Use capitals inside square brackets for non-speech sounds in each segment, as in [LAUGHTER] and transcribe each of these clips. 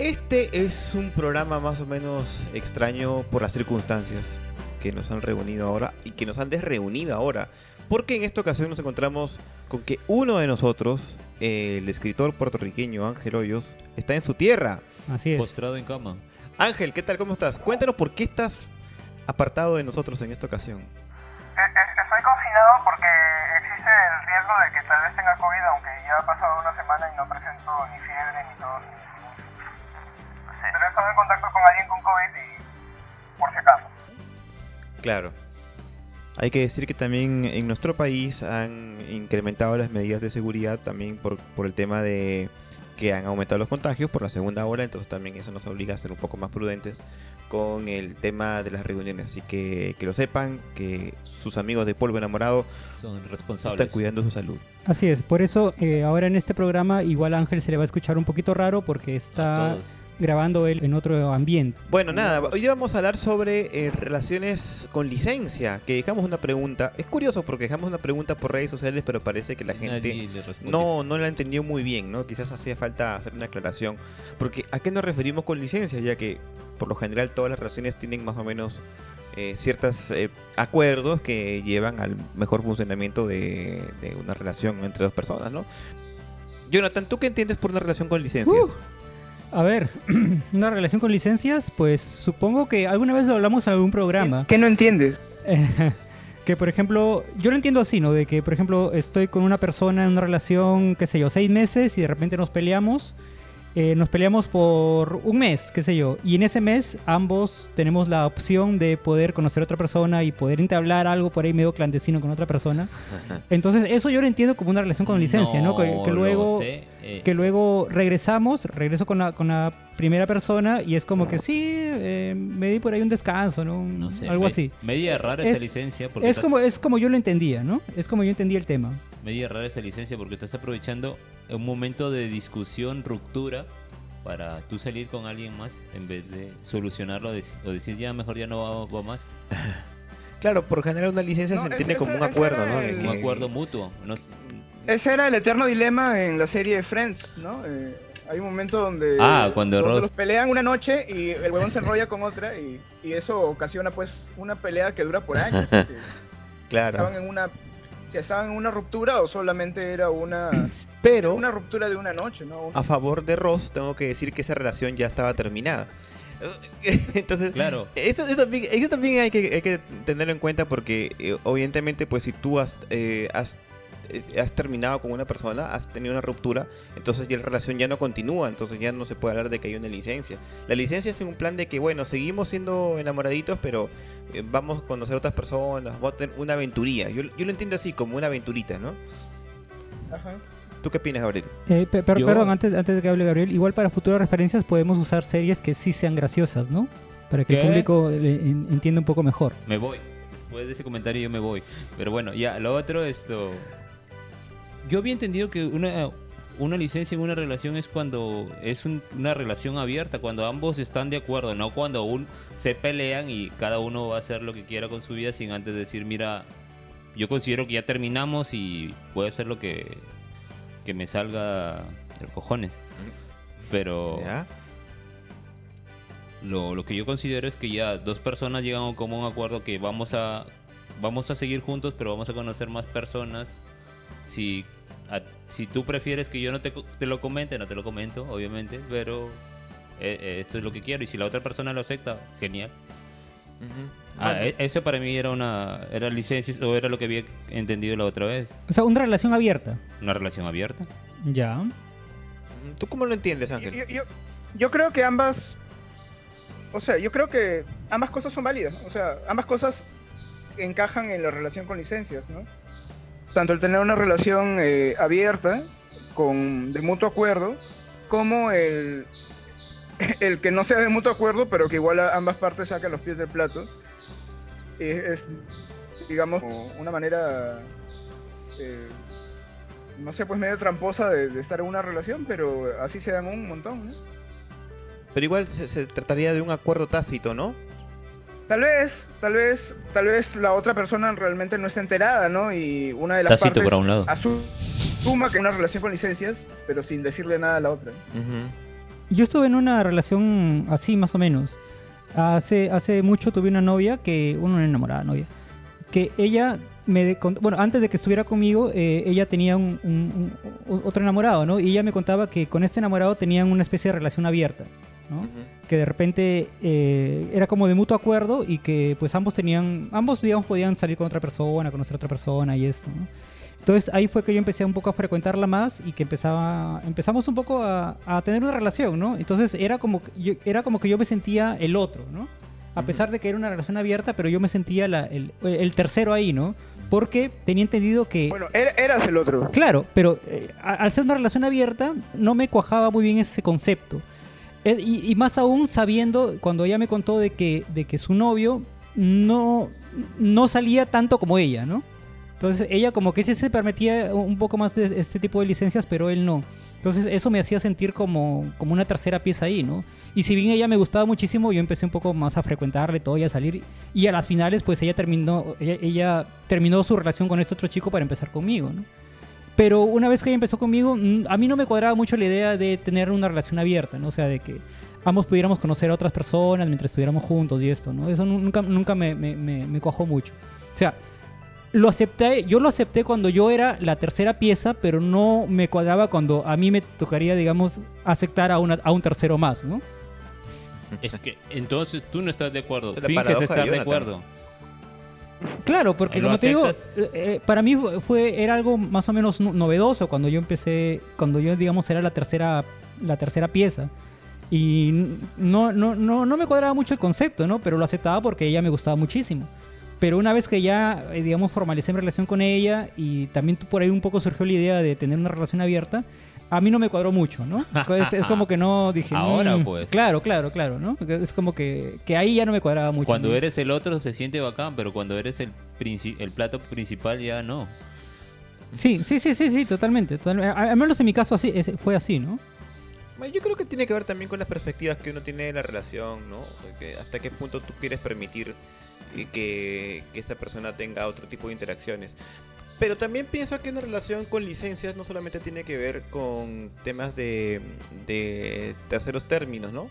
Este es un programa más o menos extraño por las circunstancias que nos han reunido ahora y que nos han desreunido ahora. Porque en esta ocasión nos encontramos con que uno de nosotros, el escritor puertorriqueño Ángel Hoyos, está en su tierra. Así es. Postrado en cama. Ángel, ¿qué tal? ¿Cómo estás? Cuéntanos por qué estás apartado de nosotros en esta ocasión. Eh, eh, Estoy confinado porque existe el riesgo de que tal vez tenga COVID, aunque ya ha pasado una semana y no presento ni fiebre ni tos. Pero he estado en contacto con alguien con COVID y por si acaso. Claro. Hay que decir que también en nuestro país han incrementado las medidas de seguridad también por, por el tema de que han aumentado los contagios por la segunda ola, entonces también eso nos obliga a ser un poco más prudentes con el tema de las reuniones. Así que que lo sepan, que sus amigos de polvo enamorado Son responsables. están cuidando su salud. Así es. Por eso, eh, ahora en este programa, igual a Ángel se le va a escuchar un poquito raro porque está Todos. Grabando él en otro ambiente. Bueno, nada, hoy vamos a hablar sobre eh, relaciones con licencia, que dejamos una pregunta. Es curioso porque dejamos una pregunta por redes sociales, pero parece que la gente no, no la entendió muy bien, ¿no? Quizás hacía falta hacer una aclaración. Porque ¿a qué nos referimos con licencia? Ya que por lo general todas las relaciones tienen más o menos eh, ciertos acuerdos que llevan al mejor funcionamiento de, de una relación entre dos personas, ¿no? Jonathan, ¿tú qué entiendes por una relación con licencias? A ver, [CLEARS THROAT] una relación con licencias, pues supongo que alguna vez lo hablamos en algún programa. ¿Qué no entiendes? [LAUGHS] que por ejemplo, yo lo entiendo así, ¿no? De que por ejemplo estoy con una persona en una relación, qué sé yo, seis meses y de repente nos peleamos. eh, nos peleamos por un mes, qué sé yo. Y en ese mes ambos tenemos la opción de poder conocer a otra persona y poder entablar algo por ahí medio clandestino con otra persona. [LAUGHS] Entonces eso yo lo entiendo como una relación con licencia, ¿no? Que, que lo luego... sé, eh, que luego regresamos, regreso con la, con la primera persona y es como que sí, eh, me di por ahí un descanso, ¿no? no sé, Algo me- así. Media rara Es- esa licencia porque Es estás- como, es como yo lo entendía, ¿no? Es como yo entendía el tema. media rara esa licencia porque estás aprovechando un momento de discusión, ruptura para tú salir con alguien más en vez de solucionarlo o decir ya mejor ya no va, va más. [LAUGHS] Claro, por general una licencia No, se entiende como un acuerdo, ¿no? el- Un acuerdo mutuo. No, Ese era el eterno dilema en la serie de Friends, ¿no? Eh, hay un momento donde Ah, cuando los Ross- los pelean una noche y el huevón se enrolla con otra y, y eso ocasiona pues una pelea que dura por años. [LAUGHS] Claro. estaban en una si estaban en una ruptura o solamente era una [CLEARS THROAT] Pero una ruptura de una noche, ¿no? a favor de Ross tengo que decir que esa relación ya estaba terminada. [LAUGHS] Entonces, Claro. Eso, eso también, eso también hay, que, hay que tenerlo en cuenta porque eh, evidentemente pues si tú has, eh, has, has terminado con una persona, has tenido una ruptura, entonces ya la relación ya no continúa, entonces ya no se puede hablar de que hay una licencia. La licencia es un plan de que bueno, seguimos siendo enamoraditos, pero eh, vamos a conocer otras personas, vamos a tener una aventuría. Yo, yo lo entiendo así, como una aventurita, ¿no? Ajá. ¿Tú qué opinas, Gabriel? Eh, pe- per- Yo- Perdón, antes, antes de que hable Gabriel, igual para futuras referencias podemos usar series que sí sean graciosas, ¿no? Para que ¿Qué? el público le- en- entienda un poco mejor. Me voy. Después de ese comentario yo me voy. Pero bueno, ya, lo otro, esto... Yo había entendido que una, una licencia en una relación es cuando es un- una relación abierta, cuando ambos están de acuerdo, no cuando un, se pelean y cada uno va a hacer lo que quiera con su vida sin antes decir, mira, yo considero que ya terminamos y puedo hacer lo que, que me salga de los cojones. Pero... ¿Ya? Lo, lo que yo considero es que ya dos personas llegan a un común acuerdo que vamos a vamos a seguir juntos, pero vamos a conocer más personas. Si a- si tú prefieres que yo no te, co- te lo comente, no te lo comento, obviamente, pero eh, eh, esto es lo que quiero y si la otra persona lo acepta, genial. Ah, Bueno. e- eso para mí era una era licencia o era lo que había entendido la otra vez, O sea, una relación abierta. una relación abierta. Ya. ¿Tú cómo lo entiendes, Ángel? yo- yo- yo creo que ambas o sea, yo creo que ambas cosas son válidas, o sea, ambas cosas encajan en la relación con licencias, ¿no? Tanto el tener una relación eh, abierta, con, de mutuo acuerdo, como el, [LAUGHS] el que no sea de mutuo acuerdo, pero que igual a ambas partes sacan los pies del plato. Es, es, digamos, como una manera, eh, no sé, pues medio tramposa de, de estar en una relación, pero así se dan un montón, ¿no? Pero igual se, se trataría de un acuerdo tácito, ¿no? Tal vez, tal vez, tal vez la otra persona realmente no está enterada, ¿no? Y una de las Tácito partes por un lado. asu- asuma que una relación con licencias, pero sin decirle nada a la otra. Ujú. Yo estuve en una relación así, más o menos. Hace, hace mucho tuve una novia que, bueno, una enamorada novia, que ella me, de- bueno, antes de que estuviera conmigo, eh, ella tenía un, un- un- otro enamorado, ¿no? Y ella me contaba que con este enamorado tenían una especie de relación abierta, ¿no? Ujú. que de repente eh, era como de mutuo acuerdo y que pues ambos tenían, ambos digamos podían salir con otra persona, conocer a otra persona y esto, ¿no? Entonces ahí fue que yo empecé un poco a frecuentarla más y que empezaba, empezamos un poco a, a tener una relación, ¿no? Entonces era como, yo, era como que yo me sentía el otro, ¿no? A pesar de que era una relación abierta, pero yo me sentía la- el, el tercero ahí, ¿no? Porque tenía entendido que... Bueno, er- eras el otro. Claro, pero eh, al ser una relación abierta no me cuajaba muy bien ese concepto. Eh, y, y más aún sabiendo, cuando ella me contó de que, de que su novio no, no salía tanto como ella, ¿no? Entonces ella como que sí se permitía un poco más de este tipo de licencias, pero él no. Entonces eso me hacía sentir como, como una tercera pieza ahí, ¿no? Y si bien ella me gustaba muchísimo, yo empecé un poco más a frecuentarle todo y a salir. Y a las finales, pues ella terminó, ella, ella terminó su relación con este otro chico para empezar conmigo, ¿no? Pero una vez que ella empezó conmigo, mm, a mí no me cuadraba mucho la idea de tener una relación abierta, ¿no? O sea, de que ambos pudiéramos conocer a otras personas mientras estuviéramos juntos y esto, ¿no? Eso nunca, nunca me, me, me, me cuajó mucho. O sea, lo acepté, yo lo acepté cuando yo era la tercera pieza, pero no me cuadraba cuando a mí me tocaría, digamos, aceptar a, una, a un tercero más, ¿no? Es que entonces tú no estás de acuerdo. Es Finges estar de acuerdo. Claro, porque como te digo, eh, eh, para mí fue era algo más o menos no- novedoso cuando yo empecé, cuando yo digamos era la tercera la tercera pieza y no no no no me cuadraba mucho el concepto, ¿no? Pero lo aceptaba porque ella me gustaba muchísimo. Pero una vez que ya eh, digamos formalicé mi relación con ella y también tú- por ahí un poco surgió la idea de tener una relación abierta, a mí no me cuadró mucho, ¿no? [LAUGHS] Es, es como que no dije. Ahora, "Mm". pues. Claro, claro, claro, ¿no? Es como que, que ahí ya no me cuadraba mucho. Cuando ¿no? eres el otro se siente bacán, pero cuando eres el, princi- el plato principal ya no. Sí, sí, sí, sí, sí, totalmente. Al menos en mi caso así, es- fue así, ¿no? Yo creo que tiene que ver también con las perspectivas que uno tiene de la relación, ¿no? O sea, que hasta qué punto tú quieres permitir que, que esta persona tenga otro tipo de interacciones. Pero también pienso que una relación con licencias no solamente tiene que ver con temas de, de terceros términos, ¿no?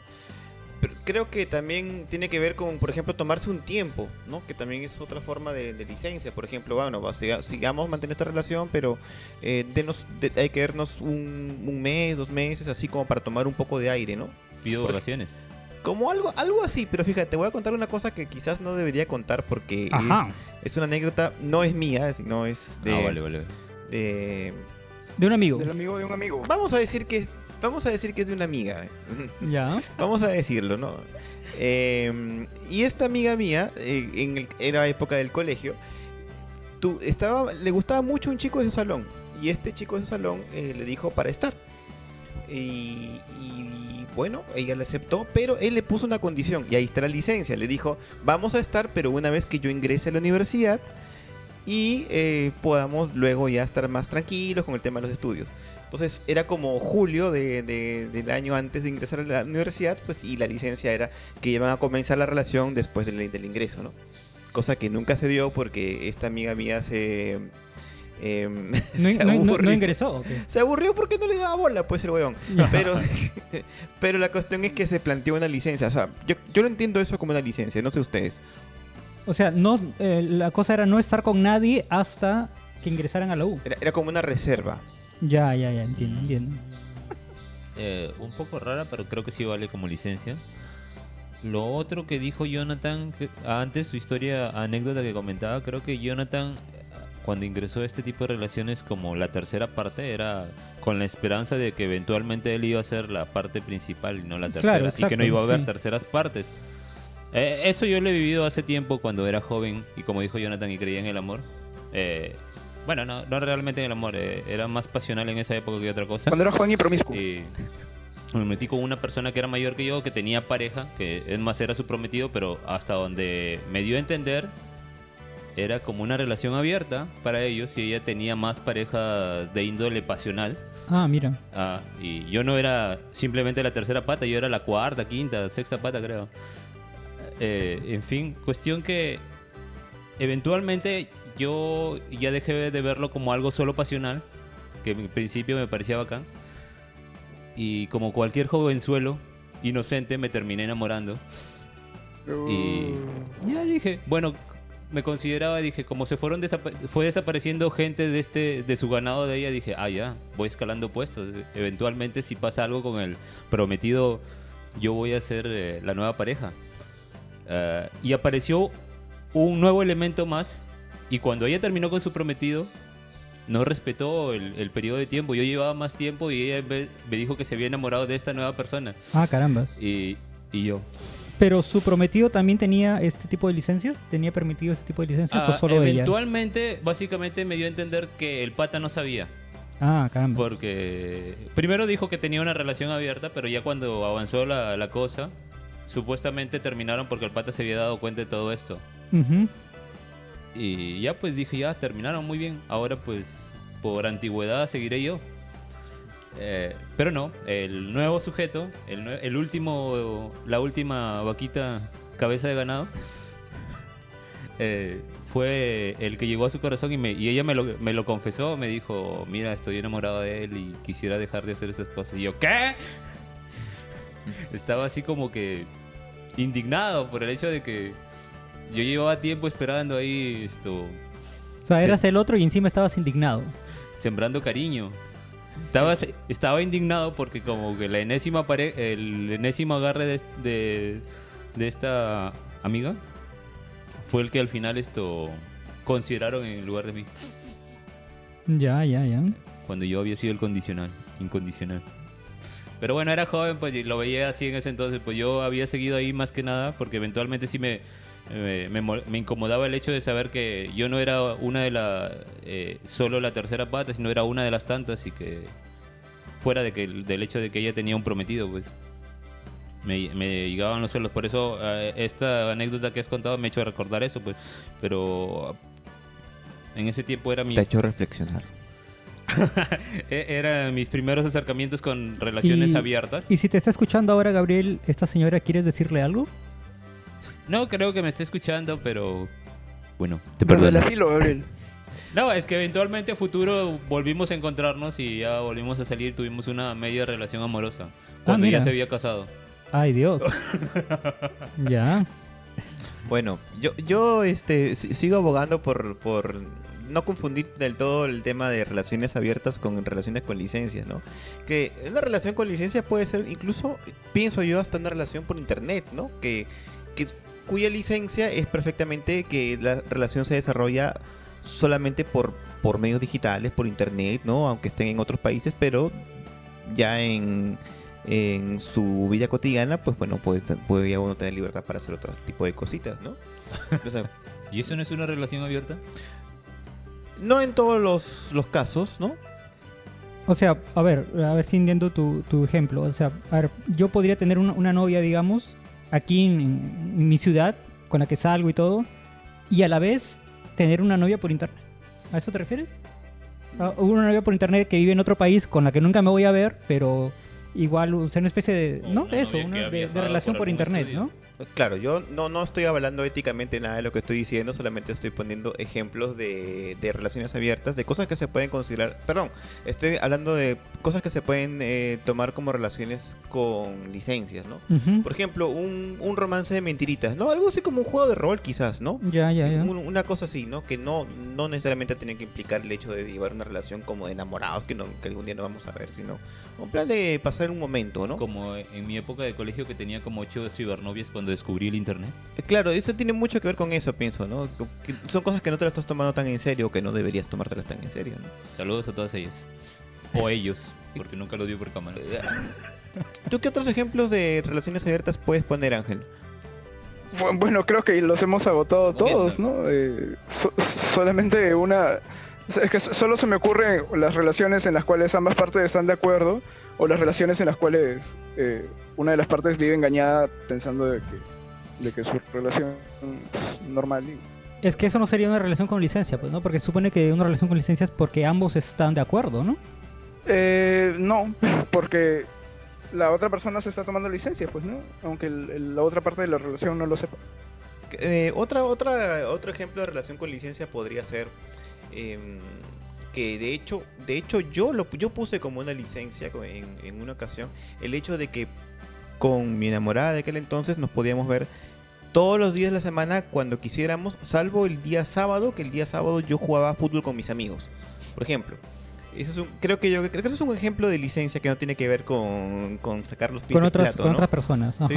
Pero creo que también tiene que ver con, por ejemplo, tomarse un tiempo, ¿no? Que también es otra forma de, de licencia. Por ejemplo, bueno, siga- sigamos manteniendo esta relación, pero eh, denos, de- hay que darnos un, un mes, dos meses, así como para tomar un poco de aire, ¿no? Pido Porque- vacaciones. Como algo, algo así, pero fíjate, te voy a contar una cosa que quizás no debería contar porque Ajá. es, es una anécdota, no es mía, sino es de, Ah, vale, vale. de- De un amigo. Del amigo de un amigo. Vamos a decir que es, vamos a decir que es de una amiga. [LAUGHS] Ya. Vamos a decirlo, ¿no? Eh, y esta amiga mía, eh, en el, era época del colegio, tú, estaba, le gustaba mucho un chico de su salón. Y este chico de su salón eh, le dijo para estar. Y, y, bueno, ella le aceptó, pero él le puso una condición. Y ahí está la licencia. Le dijo, vamos a estar, pero una vez que yo ingrese a la universidad y eh, podamos luego ya estar más tranquilos con el tema de los estudios. Entonces era como julio de, de- del año antes de ingresar a la universidad, pues y la licencia era que iban a comenzar la relación después del ingreso, ¿no? Cosa que nunca se dio porque esta amiga mía se... em, [LAUGHS] [LAUGHS] No, se no- no- no aburrió. ingresó. ¿o qué? Se aburrió porque no le daba bola, pues el weón. Pero, [LAUGHS] pero la cuestión es que se planteó una licencia. O sea, yo, yo lo entiendo eso como una licencia, no sé ustedes. O sea, no, eh, la cosa era no estar con nadie hasta que ingresaran a la U. Era, era como una reserva. Ya, ya, ya, entiendo, entiendo. Eh, un poco rara, pero creo que sí vale como licencia. Lo otro que dijo Jonathan que- antes, su historia, anécdota que comentaba, creo que Jonathan, cuando ingresó a este tipo de relaciones como la tercera parte, era con la esperanza de que eventualmente él iba a ser la parte principal y no la tercera. Claro, y que exacto, no iba a haber sí. terceras partes. Eh, eso yo lo he vivido hace tiempo cuando era joven y como dijo Jonathan y creía en el amor. Eh, bueno, no, no realmente en el amor, eh, era más pasional en esa época que otra cosa. Cuando era joven y promiscuo. Y [LAUGHS] me metí con una persona que era mayor que yo, que tenía pareja, que es más era su prometido, pero hasta donde me dio a entender, era como una relación abierta para ellos y ella tenía más pareja de índole pasional. Ah, mira. Ah, y yo no era simplemente la tercera pata, yo era la cuarta, quinta, sexta pata, creo. Eh, en fin, cuestión que eventualmente yo ya dejé de verlo como algo solo pasional, que en principio me parecía bacán. Y como cualquier jovenzuelo inocente, me terminé enamorando. Y ya dije, bueno, me consideraba, dije, como se fueron desapa- fue desapareciendo gente de este de su ganado de ella, dije, ah, ya, voy escalando puestos. Eventualmente, si pasa algo con el prometido, yo voy a ser eh, la nueva pareja. Eh, y apareció un nuevo elemento más. Y cuando ella terminó con su prometido, no respetó el, el periodo de tiempo. Yo llevaba más tiempo y ella me dijo que se había enamorado de esta nueva persona. Ah, carambas. Y, y yo, Pero su prometido también tenía este tipo de licencias, tenía permitido este tipo de licencias o Ah, solo ella. eventualmente, básicamente me dio a entender que el pata no sabía. Ah, caramba. Porque primero dijo que tenía una relación abierta, pero ya cuando avanzó la, la cosa, supuestamente terminaron porque el pata se había dado cuenta de todo esto. Y ya pues dije, ya terminaron muy bien. Ahora pues por antigüedad seguiré yo. Eh, pero no, el nuevo sujeto, el, último, la última vaquita cabeza de ganado, [LAUGHS] eh, fue el que llegó a su corazón y, me, y ella me lo, me lo confesó, me dijo, mira, estoy enamorado de él y quisiera dejar de hacer estas cosas. Y yo, ¿qué? [LAUGHS] Estaba así como que indignado por el hecho de que yo llevaba tiempo esperando ahí esto, O sea, eras el otro y encima estabas indignado. sembrando cariño. Estaba, estaba indignado porque como que la enésima pare el enésimo agarre de, de, de esta amiga fue el que al final esto consideraron en lugar de mí. Ya, ya, ya. Cuando yo había sido el condicional, incondicional. Pero bueno, era joven, pues y lo veía así en ese entonces. Pues yo había seguido ahí más que nada, porque eventualmente sí me, me, me incomodaba el hecho de saber que yo no era una de la. eh, solo la tercera pata, sino era una de las tantas y que. fuera de que, del hecho de que ella tenía un prometido, pues. Me, me llegaban los celos. Por eso, eh, esta anécdota que has contado me ha hecho recordar eso, pues. Pero. En ese tiempo era mi. Te ha hecho reflexionar. [LAUGHS] E- Eran mis primeros acercamientos con relaciones Y- abiertas. Y si te está escuchando ahora, Gabriel, esta señora, ¿quieres decirle algo? No creo que me esté escuchando, pero bueno, te perdono. [LAUGHS] No, es que eventualmente futuro volvimos a encontrarnos y ya volvimos a salir, tuvimos una media relación amorosa. Cuando ya se había casado. Ay, Dios. [LAUGHS] ya. Bueno, yo, yo este, si- sigo abogando por, por no confundir del todo el tema de relaciones abiertas con relaciones con licencias, ¿no? Que una relación con licencia puede ser incluso, pienso yo, hasta una relación por internet, ¿no? Que, que cuya licencia es perfectamente que la relación se desarrolla solamente por, por medios digitales, por internet, ¿no? Aunque estén en otros países, pero ya en, en su vida cotidiana, pues bueno, puede, puede ya uno tener libertad para hacer otro tipo de cositas, ¿no? [LAUGHS] O sea, ¿Y eso no es una relación abierta? no en todos los, los casos, ¿no? O sea, a ver, a ver si entiendo tu, tu ejemplo. O sea, a ver, yo podría tener una, una novia, digamos, aquí en, en mi ciudad, con la que salgo y todo, y a la vez tener una novia por internet. ¿A eso te refieres? Ah, una novia por internet que vive en otro país con la que nunca me voy a ver, pero igual, o sea, una especie de... O ¿No? una Eso, una de, de relación por por internet, estudio. ¿no? Claro, yo no, no estoy hablando éticamente nada de lo que estoy diciendo, solamente estoy poniendo ejemplos de, de relaciones abiertas, de cosas que se pueden considerar, perdón, estoy hablando de cosas que se pueden eh, tomar como relaciones con licencias, ¿no? Por ejemplo, un, un romance de mentiritas, ¿no? Algo así como un juego de rol quizás, ¿no? Ya, ya, ya. Un- una cosa así, ¿no? Que no, no necesariamente tiene que implicar el hecho de llevar una relación como de enamorados que, no, que algún día no vamos a ver, sino un plan de pasar un momento, ¿no? Como en mi época de colegio que tenía como ocho cibernovias cuando descubrí el internet. Eh, Claro, eso tiene mucho que ver con eso, pienso, ¿no? Que son cosas que no te las estás tomando tan en serio o que no deberías tomártelas tan en serio, ¿no? Saludos a todas ellas. O ellos, porque nunca lo dio por cámara. ¿Tú qué otros ejemplos de relaciones abiertas puedes poner, Ángel? Bu- Bueno, creo que los hemos agotado ¿Cómo que todos, ¿no? Eh, so- solamente una... Es que so- solo se me ocurren las relaciones en las cuales ambas partes están de acuerdo o las relaciones en las cuales eh, una de las partes vive engañada pensando de que, de que su relación es normal. y- Es que eso no sería una relación con licencia, pues, ¿no? Porque se supone que una relación con licencia es porque ambos están de acuerdo, ¿no? Eh, no, [LAUGHS] porque la otra persona se está tomando licencia, pues, ¿no? Aunque el- el- la otra parte de la relación no lo sepa. Eh, otra, otra, otro ejemplo de relación con licencia podría ser em, que de hecho, de hecho yo lo yo puse como una licencia en, en una ocasión el hecho de que con mi enamorada de aquel entonces nos podíamos ver todos los días de la semana cuando quisiéramos, salvo el día sábado, que el día sábado yo jugaba fútbol con mis amigos, por ejemplo. Eso es un, creo que yo creo que eso es un ejemplo de licencia que no tiene que ver con, con sacar los pies Con otras, plato, con ¿no? otras personas. Sí.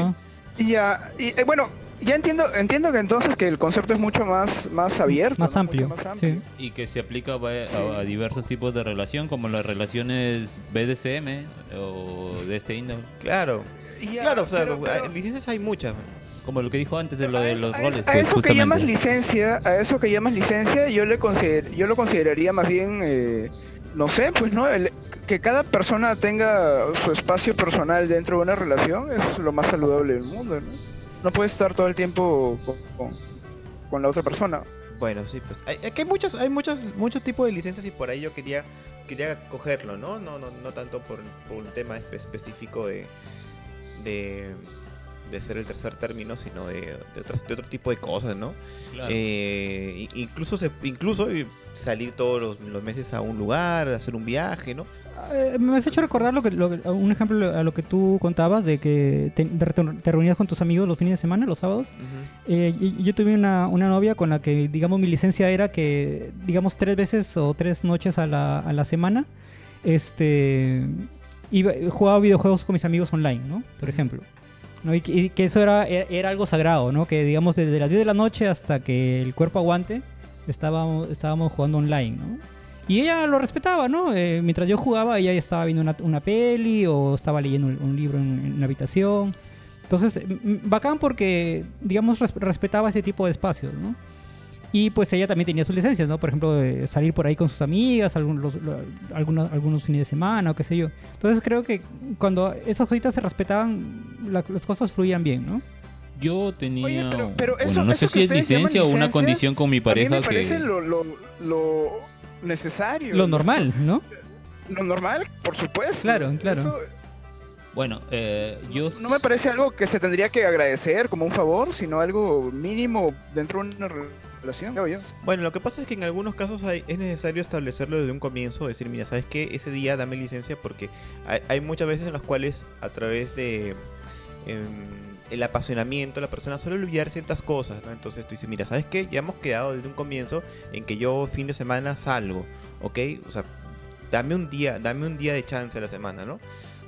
Y ya, y, eh, bueno, ya entiendo, entiendo que entonces que el concepto es mucho más, más abierto. Más ¿no? amplio, sí. Y que se aplica a, Sí. a diversos tipos de relación, como las relaciones BDSM o de este índole. Claro, ya, claro, o sea, pero- pero- licencias hay muchas. Como lo que dijo antes de lo a de los a roles. eso- A pues, eso que llamas licencia, a eso que llamas licencia, yo le consider, yo lo consideraría más bien, eh, no sé, pues no, El- que cada persona tenga su espacio personal dentro de una relación es lo más saludable del mundo, ¿no? No puedes estar todo el tiempo con, con- con la otra persona. Bueno, sí, pues hay, hay muchos, hay muchos, muchos tipos de licencias y por ahí yo quería, quería cogerlo, ¿no? No, no, no tanto por, por un tema espe- específico de, de, de ser el tercer término, sino de, de, otras- de otro tipo de cosas, ¿no? Claro. Eh, i- incluso se, incluso salir todos los, los meses a un lugar, hacer un viaje, ¿no? Eh, me has hecho recordar lo que, lo un ejemplo a lo que tú contabas de que te, te reunías con tus amigos los fines de semana, los sábados. Eh, y yo tuve una, una novia con la que, digamos, mi licencia era que, digamos, tres veces o tres noches a la, a la semana, este, iba, jugaba videojuegos con mis amigos online, ¿no? Por ejemplo. ¿no? Y, que, y que eso era, era era algo sagrado, ¿no? Que, digamos, desde las 10 de la noche hasta que el cuerpo aguante, estábamos, estábamos jugando online, ¿no? Y ella lo respetaba, ¿no? Eh, mientras yo jugaba, ella estaba viendo una, una peli o estaba leyendo un, un libro en, en la habitación. Entonces, bacán porque, digamos, res- respetaba ese tipo de espacios, ¿no? Y pues ella también tenía sus licencias, ¿no? Por ejemplo, de salir por ahí con sus amigas, algunos, algunos, algunos fines de semana o qué sé yo. Entonces creo que cuando esas cositas se respetaban, la- las cosas fluían bien, ¿no? Yo tenía. Oye, pero, pero bueno, eso, no eso sé que si es licencia o una condición con mi a mí pareja me que. parece lo, lo, lo necesario. Lo normal, ¿no? Lo normal, por supuesto. Claro, claro. Eso Bueno, eh, yo. no me parece algo que se tendría que agradecer como un favor, sino algo mínimo dentro de una Bueno, lo que pasa es que en algunos casos hay- es necesario establecerlo desde un comienzo, decir, mira, ¿sabes qué? Ese día dame licencia porque hay, hay muchas veces en las cuales a través de em, el apasionamiento la persona suele olvidar ciertas cosas, ¿no? Entonces tú dices, mira, ¿sabes qué? Ya hemos quedado desde un comienzo en que yo fin de semana salgo, ¿ok? O sea, dame un día, dame un día de chance a la semana, ¿no?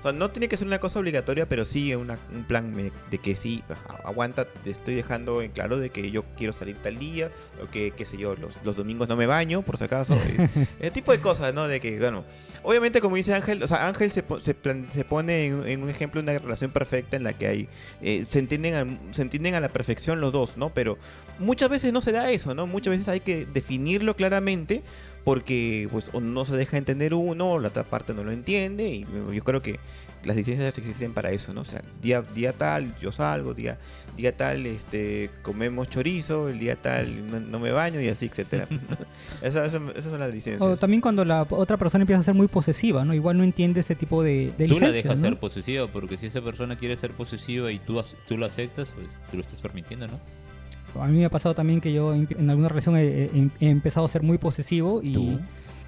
Sea, no tiene que ser una cosa obligatoria, pero sí una- un plan de que sí, aguanta, te estoy dejando en claro de que yo quiero salir tal día, o que, qué sé yo, los, los domingos no me baño, por si acaso. [LAUGHS] Ese tipo de cosas, ¿no? De que, bueno, obviamente como dice Ángel, o sea, Ángel se, po- se, plan- se pone en, en un ejemplo de una relación perfecta en la que hay, eh, se, entienden a, se entienden a la perfección los dos, ¿no? Pero muchas veces no se da eso, ¿no? Muchas veces hay que definirlo claramente porque pues o no se deja entender uno o la otra parte no lo entiende y yo creo que las licencias existen para eso, ¿no? O sea, día, día tal yo salgo, día, día tal este comemos chorizo, el día tal no, no me baño y así, etcétera. [LAUGHS] [LAUGHS] esas, esas- esas son las licencias. O también cuando la otra persona empieza a ser muy posesiva, ¿no? Igual no entiende ese tipo de, de Tú la dejas ¿no? ser posesiva, porque si esa persona quiere ser posesiva y tú, tú lo aceptas, pues tú lo estás permitiendo, ¿no? A mí me ha pasado también que yo en alguna relación he, he- he empezado a ser muy posesivo y, ¿Tú?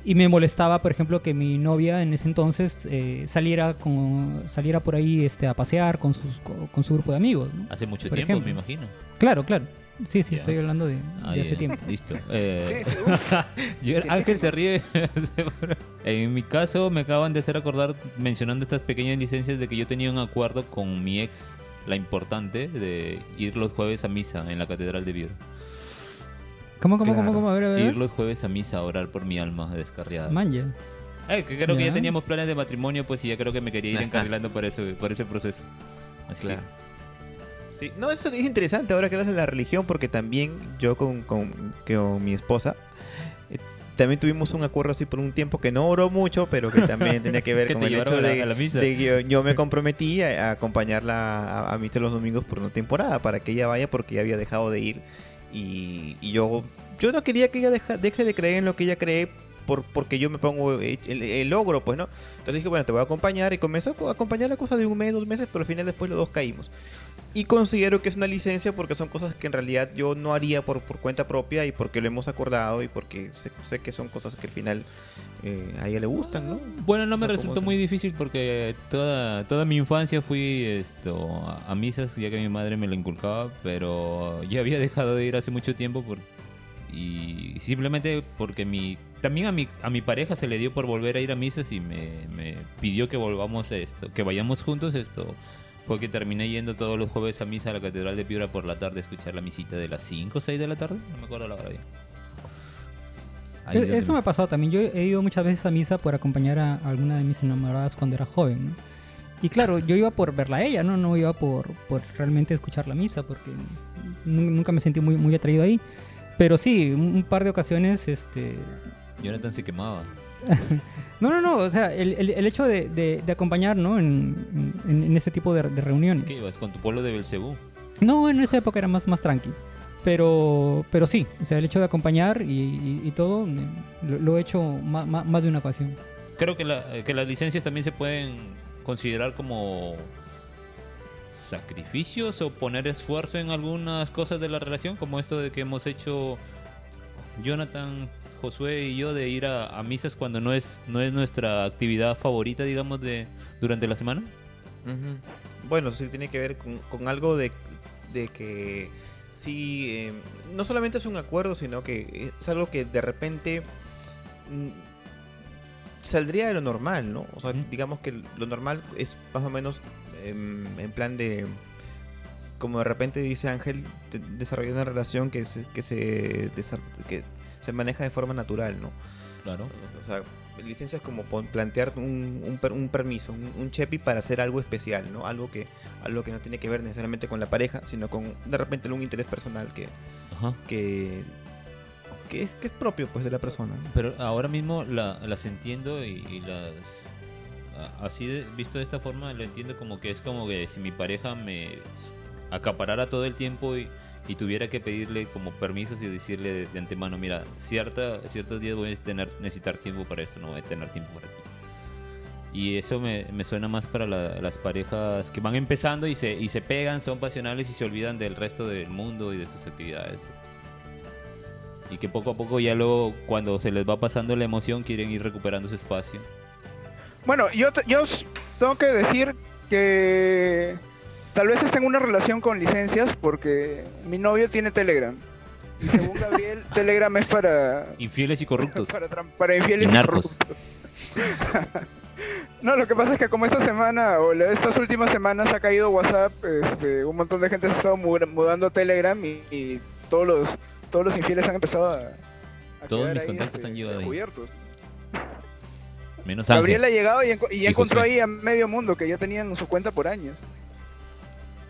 y me molestaba, por ejemplo, que mi novia en ese entonces eh, saliera con, saliera por ahí este, a pasear con, sus, con, con su grupo de amigos. ¿no? Hace mucho Por tiempo, ejemplo. me imagino. Claro, claro. Sí, sí, estoy hablando de, Ah, de hace tiempo. Listo. Eh, Sí, [LAUGHS] sí, Ángel se ríe. [LAUGHS] en mi caso, me acaban de hacer acordar, mencionando estas pequeñas licencias, de que yo tenía un acuerdo con mi ex, la importante, de ir los jueves a misa en la Catedral de Viero. ¿Cómo, cómo, Claro. cómo, cómo? A ver, a ver. a ver. Ir los jueves a misa a orar por mi alma descarriada. Manja. Eh, que creo que ya teníamos planes de matrimonio, pues y ya creo que me quería ir encarrilando por ese, por ese proceso. Así Claro. Sí, no, eso es interesante ahora que hablas de la religión, porque también yo con, con, con mi esposa también tuvimos un acuerdo así por un tiempo que no oró mucho, pero que también tenía que ver [LAUGHS] Que con el hecho la- de, la que yo, yo me [LAUGHS] comprometí a, a acompañarla a, a misa los domingos por una temporada para que ella vaya porque ella había dejado de ir. Y, y yo yo no quería que ella deja- deje de creer en lo que ella cree por, porque yo me pongo el, el- el logro, pues, ¿no? Entonces dije, bueno, te voy a acompañar y comenzó a acompañar la cosa de un mes, dos meses, pero al final después los dos caímos. Y considero que es una licencia porque son cosas que en realidad yo no haría por, por cuenta propia y porque lo hemos acordado y porque sé, sé que son cosas que al final eh, a ella le gustan, ¿no? Bueno, no me O sea, resultó muy difícil porque toda, toda mi infancia fui esto a, a misas ya que mi madre me lo inculcaba, pero ya había [LAUGHS] dejado de ir hace mucho tiempo por, y simplemente porque mi también a mi a mi pareja se le dio por volver a ir a misas y me, me pidió que volvamos a esto, que vayamos juntos esto. Fue que terminé yendo todos los jueves a misa a la Catedral de Piura por la tarde a escuchar la misita de las 5 o 6 de la tarde, no me acuerdo la hora bien. Ahí E- Eso me ha pasado también. Yo he ido muchas veces a misa por acompañar a alguna de mis enamoradas cuando era joven. ¿no? Y claro, yo iba por verla a ella, no, no iba por, por realmente escuchar la misa, porque nu- nunca me sentí muy, muy atraído ahí. Pero sí, un par de ocasiones, este... Jonathan se quemaba. [LAUGHS] No, no, no, o sea, el, el- el hecho de, de- de acompañar, ¿no? En, en- en este tipo de, de reuniones. ¿Qué ibas con tu pueblo de Belcebú? No, en esa época era más, más tranqui. Pero, pero sí, o sea, el hecho de acompañar y, y- y todo, lo, lo he hecho ma- más de una ocasión. Creo que, la- que las licencias también se pueden considerar como sacrificios o poner esfuerzo en algunas cosas de la relación, como esto de que hemos hecho Jonathan, Josué y yo de ir a, a misas cuando no es no es nuestra actividad favorita, digamos, de durante la semana. Bueno, sí tiene que ver con, con algo de, de que sí, eh, no solamente es un acuerdo, sino que es algo que de repente mm, saldría de lo normal, ¿no? O sea, digamos que lo normal es más o menos em, en plan de, como de repente dice Ángel, de- desarrollar una relación que se, que se, que se maneja de forma natural, ¿no? Claro. O sea, licencia es como plantear un, un per- un permiso, un, un chepi para hacer algo especial, ¿no? Algo que, algo que no tiene que ver necesariamente con la pareja, sino con de repente un interés personal que, Ajá. que, que es, que es propio pues de la persona. ¿no? Pero ahora mismo la- las entiendo y, y las... Así de- visto de esta forma lo entiendo como que es como que si mi pareja me acaparara todo el tiempo y, y tuviera que pedirle como permisos y decirle de, antemano, mira, cierta, ciertos días voy a tener, necesitar tiempo para esto, no voy a tener tiempo para ti. Y eso me, me suena más para la- las parejas que van empezando y se, y se pegan, son pasionales y se olvidan del resto del mundo y de sus actividades. Y que poco a poco ya luego, cuando se les va pasando la emoción, quieren ir recuperando ese espacio. Bueno, yo, yo tengo que decir que tal vez esté en una relación con licencias porque mi novio tiene Telegram. Y según [LAUGHS] Gabriel, Telegram es para, Infieles y corruptos. para, infieles Y y narcos. corruptos. [LAUGHS] No, lo que pasa es que como esta semana o estas últimas semanas ha caído WhatsApp, este, un montón de gente se ha estado mu- mudando a Telegram y, y todos los todos los infieles han empezado a, a Todos mis ahí, contactos este, han llegado ahí. descubiertos. Menos Ángel. Gabriel ha llegado y, ya Y encontró ahí a medio mundo que ya tenían su cuenta por años.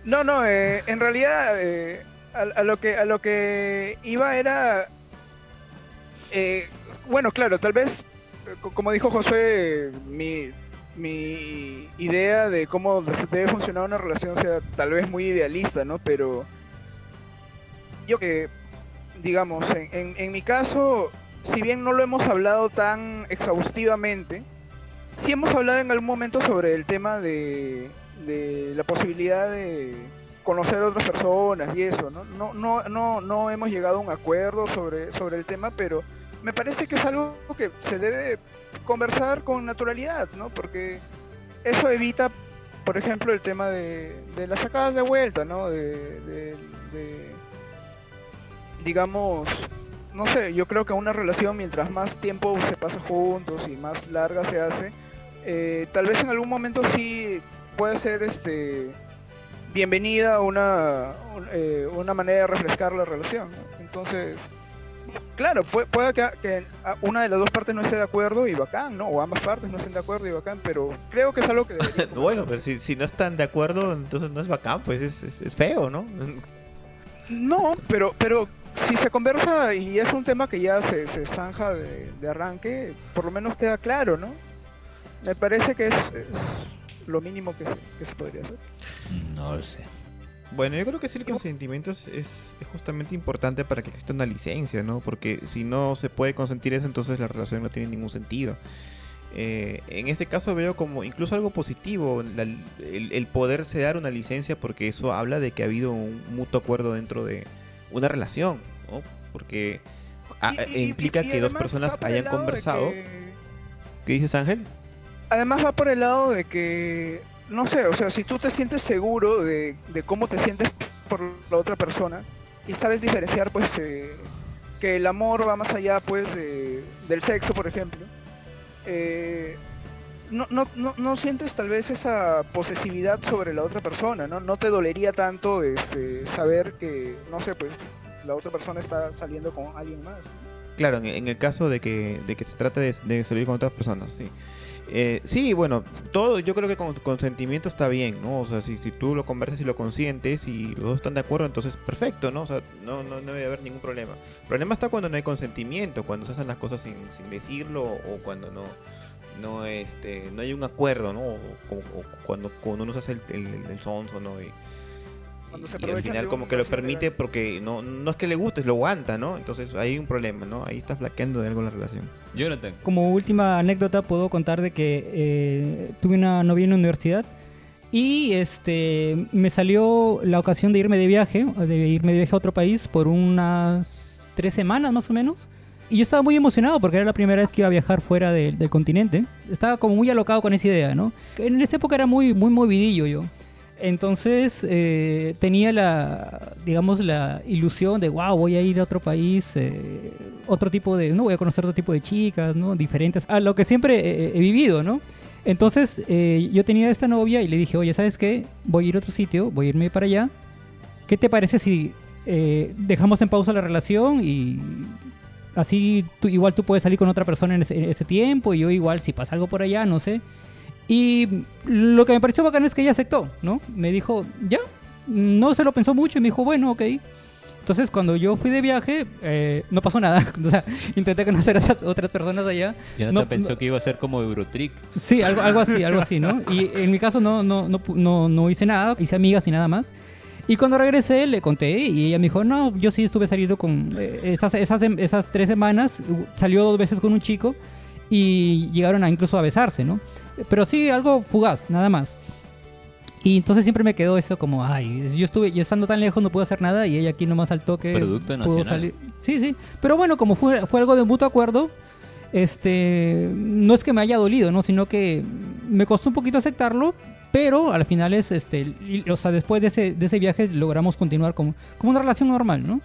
No, no, eh, en realidad eh, a, lo que a lo que iba era eh, bueno, claro, tal vez eh, co- como dijo José, mi mi idea de cómo de- debe funcionar una relación sea tal vez muy idealista, ¿no? Pero yo que digamos, en, en, en mi caso, si bien no lo hemos hablado tan exhaustivamente, sí hemos hablado en algún momento sobre el tema de, de la posibilidad de conocer a otras personas y eso, ¿no? No, no, no, no hemos llegado a un acuerdo sobre, sobre el tema, pero me parece que es algo que se debe conversar con naturalidad, ¿no? Porque eso evita, por ejemplo, el tema de, de las sacadas de vuelta, ¿no? De, digamos, no sé, yo creo que una relación mientras más tiempo se pasa juntos y más larga se hace, eh, tal vez en algún momento sí puede ser este bienvenida una un- eh, una manera de refrescar la relación. ¿no? Entonces, claro, puede, puede que, una de las dos partes no esté de acuerdo y bacán, ¿no? O ambas partes no estén de acuerdo y bacán, pero creo que es algo que [LAUGHS] bueno, pero si, si no están de acuerdo, entonces no es bacán, pues es, es, es feo, ¿no? No, pero, pero si se conversa y es un tema que ya se, se zanja de, de arranque, por lo menos queda claro, ¿no? Me parece que es, es lo mínimo que se, que se podría hacer. No lo sé. Bueno, yo creo que sí el consentimiento es, es- es justamente importante para que exista una licencia, ¿no? Porque si no se puede consentir eso, entonces la relación no tiene ningún sentido. Eh, en este caso veo como incluso algo positivo la- el, el poderse dar una licencia porque eso habla de que ha habido un mutuo acuerdo dentro de una relación, ¿no? Porque ah, Y- y- implica y que dos personas hayan conversado. que- ¿Qué dices Ángel? Además va por el lado de que, no sé, o sea, si tú te sientes seguro de, cómo te sientes por la otra persona y sabes diferenciar, pues, eh, que el amor va más allá, pues, de- del sexo, por ejemplo, eh, no, no, no, no sientes tal vez esa posesividad sobre la otra persona, ¿no? No te dolería tanto este, saber que, no sé, pues, la otra persona está saliendo con alguien más. Claro, en, el caso de que, de que se trate de salir con otras personas, sí. Eh, sí, bueno, todo, yo creo que con consentimiento está bien, ¿no? O sea, si, si tú lo conversas y lo consientes y los dos están de acuerdo, entonces perfecto, ¿no? O sea, no, no, no debe haber ningún problema. El problema está cuando no hay consentimiento, cuando se hacen las cosas sin, sin decirlo o cuando no, no, este, no hay un acuerdo, ¿no? O, o- cuando, cuando uno se hace el, el, el sonso, ¿no? Y al final como que lo permite porque no, no es que le guste, lo aguanta, ¿no? Entonces hay un problema, ¿no? Ahí está flaqueando de algo la relación. Jonathan. Como última anécdota puedo contar de que eh, tuve una novia en la universidad y este me salió la ocasión de irme de viaje, de irme de viaje a otro país por unas tres semanas más o menos. Y yo estaba muy emocionado porque era la primera vez que iba a viajar fuera de- del continente. Estaba como muy alocado con esa idea, ¿no? En esa época era muy, muy movidillo yo. Entonces eh, tenía la, digamos, la ilusión de, wow, voy a ir a otro país, eh, otro tipo de, no voy a conocer otro tipo de chicas, ¿no? Diferentes a lo que siempre he, he vivido, ¿no? Entonces eh, yo tenía esta novia y le dije, oye, ¿sabes qué? Voy a ir a otro sitio, voy a irme para allá. ¿Qué te parece si eh, dejamos en pausa la relación y así igual tú puedes salir con otra persona en ese, en ese tiempo y yo igual si pasa algo por allá, no sé. Y lo que me pareció bacán es que ella aceptó, ¿no? Me dijo, ya, no se lo pensó mucho y me dijo, bueno, ok. Entonces cuando yo fui de viaje, eh, no pasó nada. [LAUGHS] O sea, intenté conocer a otras- personas allá. Jonathan No, pensó que iba a ser como Eurotrick. Sí, algo, algo así, algo así, ¿no? Y en mi caso no, no, no, no, no hice nada, hice amigas y nada más. Y cuando regresé le conté y ella me dijo, no, yo sí estuve saliendo con eh, esas, esas, em- esas tres semanas, salió dos veces con un chico y llegaron a incluso a besarse, ¿no? Pero sí, algo fugaz, nada más. Y entonces siempre me quedó eso como, ay, yo estuve, yo estando tan lejos no pude hacer nada y ella aquí nomás al toque Producto pudo nacional. salir. Sí, sí. Pero bueno, como fue, fue algo de mutuo acuerdo, este, no es que me haya dolido, ¿no? Sino que me costó un poquito aceptarlo, pero al final es, este, y- o sea, después de ese, de ese viaje logramos continuar como, como una relación normal, ¿no?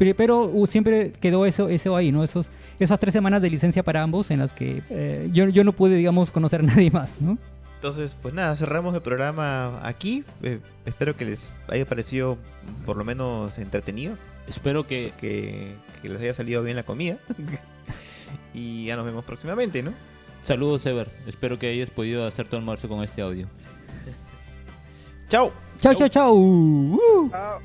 Pero, pero, uh, siempre quedó eso, eso ahí, ¿no? Esos, esas tres semanas de licencia para ambos en las que eh, yo, yo no pude, digamos, conocer a [LAUGHS] nadie más, ¿no? Entonces, pues nada, cerramos el programa aquí. Eh, espero que les haya parecido por lo menos entretenido, Espero que que, que les haya salido bien la comida. [LAUGHS] y ya nos vemos próximamente, ¿no? Saludos, Ever. Espero que hayas podido hacer tu almuerzo con este audio. [LAUGHS] Chao. Chao, chao, chao. Uh. Ah,